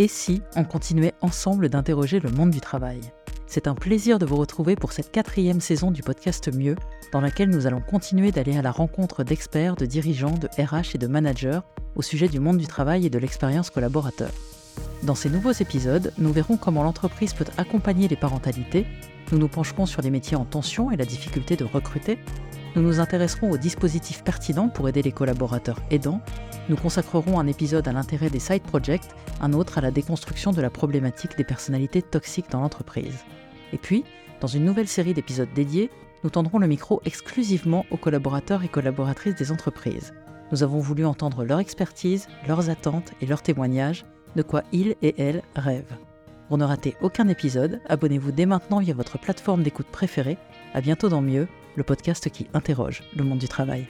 Et si on continuait ensemble d'interroger le monde du travail? C'est un plaisir de vous retrouver pour cette quatrième saison du podcast Mieux, dans laquelle nous allons continuer d'aller à la rencontre d'experts, de dirigeants, de RH et de managers au sujet du monde du travail et de l'expérience collaborateur. Dans ces nouveaux épisodes, nous verrons comment l'entreprise peut accompagner les parentalités, nous nous pencherons sur les métiers en tension et la difficulté de recruter, nous nous intéresserons aux dispositifs pertinents pour aider les collaborateurs aidants, nous consacrerons un épisode à l'intérêt des side projects, un autre à la déconstruction de la problématique des personnalités toxiques dans l'entreprise. Et puis, dans une nouvelle série d'épisodes dédiés, nous tendrons le micro exclusivement aux collaborateurs et collaboratrices des entreprises. Nous avons voulu entendre leur expertise, leurs attentes et leurs témoignages, de quoi ils et elles rêvent. Pour ne rater aucun épisode, abonnez-vous dès maintenant via votre plateforme d'écoute préférée. À bientôt dans Mieux, le podcast qui interroge le monde du travail.